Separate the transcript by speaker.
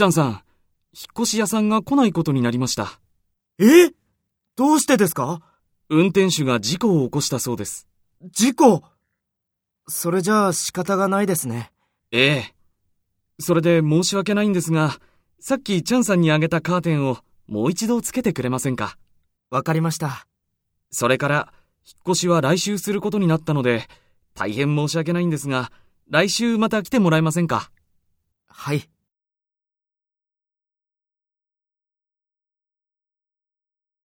Speaker 1: ちゃんさん、引っ越し屋さんが来ないことになりました。
Speaker 2: え？どうしてですか？
Speaker 1: 運転手が事故を起こしたそうです。
Speaker 2: 事故？それじゃあ仕方がないですね。
Speaker 1: ええ。それで申し訳ないんですが、さっきチャンさんにあげたカーテンをもう一度つけてくれませんか？
Speaker 2: わかりました。
Speaker 1: それから、引っ越しは来週することになったので、大変申し訳ないんですが、来週また来てもらえませんか？
Speaker 2: はい。